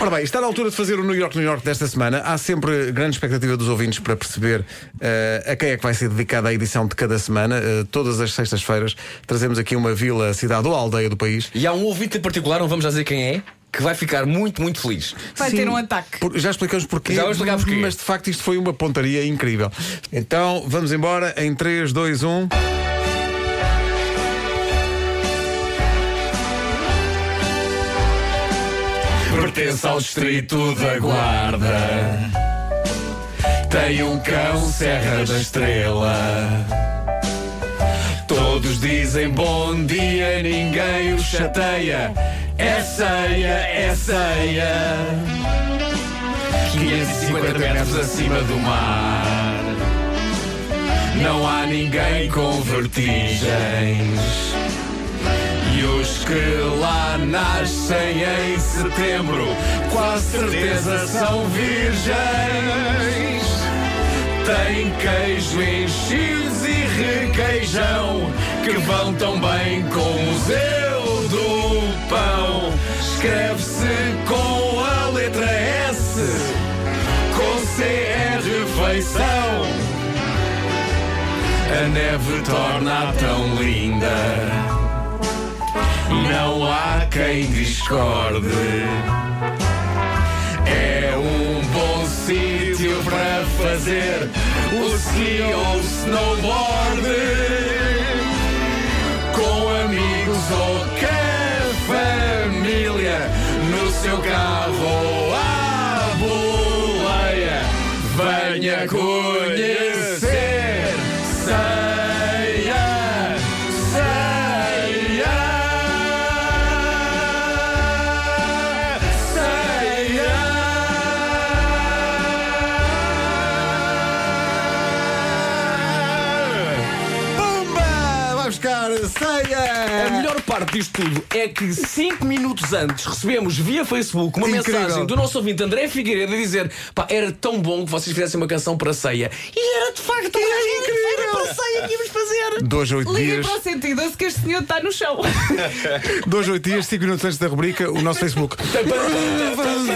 Ora bem, está na altura de fazer o New York, New York desta semana. Há sempre grande expectativa dos ouvintes para perceber uh, a quem é que vai ser dedicada a edição de cada semana. Uh, todas as sextas-feiras trazemos aqui uma vila, cidade ou aldeia do país. E há um ouvinte em particular, não vamos já dizer quem é, que vai ficar muito, muito feliz. Vai Sim, ter um ataque. por- já explicamos porquê, Já vamos explicar porquê. mas de facto isto foi uma pontaria incrível. Então vamos embora em um. 3, 2, 1. Pertence ao distrito da Guarda. Tem um cão Serra da Estrela. Todos dizem bom dia, ninguém o chateia. É ceia, é ceia. 550 metros acima do mar. Não há ninguém com vertigens. E os que nascem em setembro, quase certeza são virgens. Tem queijo enchidos e requeijão, que vão tão bem com o museu do pão. Escreve-se com a letra S, com CR refeição. A neve torna tão linda. Não há quem discorde. É um bom sítio para fazer o ski ou snowboard. Com amigos ou com família, no seu carro ou à boleia. Venha conhecer. Ceia! A melhor parte disto tudo é que 5 minutos antes recebemos via Facebook uma Incrível. mensagem do nosso ouvinte André Figueiredo a dizer: pá, era tão bom que vocês fizessem uma canção para ceia. E era de facto Era incrível. Dois, oito Liga dias. para o 112 que este senhor está no chão. Dois, oito dias, cinco minutos antes da rubrica, o nosso Facebook.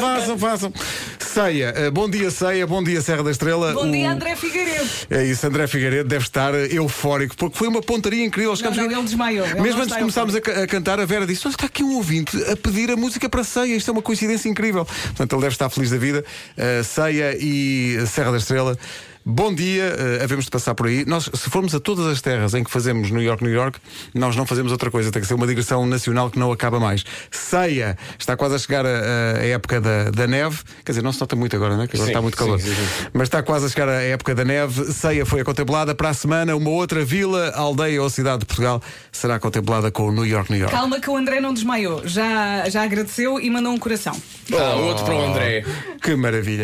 Façam, façam. Ceia, eh, bom dia, Ceia, bom dia, Serra da Estrela. Bom dia, O- André Figueiredo. É isso, André Figueiredo deve estar eufórico, porque foi uma pontaria incrível. Não, aqui- ele desmaiou, ele Mesmo não antes de começarmos a, ca- a cantar, a Vera disse: Olha, está aqui um ouvinte a pedir a música para ceia. Isto é uma coincidência incrível. Portanto, ele deve estar feliz da vida. Eh, ceia e Serra da Estrela. Bom dia, eh, havemos de passar por aí. Nós, se formos a todas as terras em que fazemos New York, New York, nós não fazemos outra coisa. Tem que ser uma digressão nacional que não acaba mais. Ceia, está quase a chegar a, a época da, da neve. Quer dizer, não se nota muito agora, né? Que agora Sim, está muito calor. sim, sim. Mas está quase a chegar a época da neve. Ceia foi a contemplada. Para a semana, uma outra vila, aldeia ou cidade de Portugal será contemplada com o New York, New York. Calma que o André não desmaiou. Já, já agradeceu e mandou um coração. Ah, outro para o André. Que maravilha.